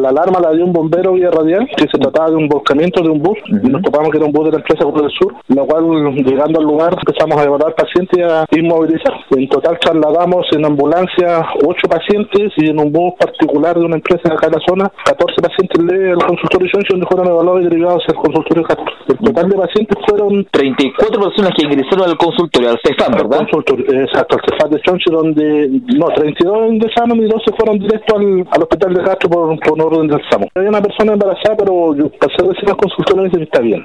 La alarma la dio un bombero vía radial, que se trataba de un volcamiento de un bus, y nos topamos que era un bus de la empresa Cruz del Sur, la cual llegando al lugar empezamos a evaluar pacientes y a inmovilizar. En total trasladamos en ambulancia ocho pacientes y en un bus particular de una empresa acá en la zona, 14 pacientes del consultorio Johnson donde fueron evaluados y derivados al consultorio Castro. El total de pacientes fueron 34 personas que ingresaron al consultorio, al CEFAM, ¿verdad? Consultorio, exacto, al CEFAM de Chonchi, donde, no, 32 ingresaron y 12 fueron directo al, al hospital de Castro por, por orden del SAMO. Hay una persona embarazada, pero yo pasé recién al consultorio y me dice que está bien.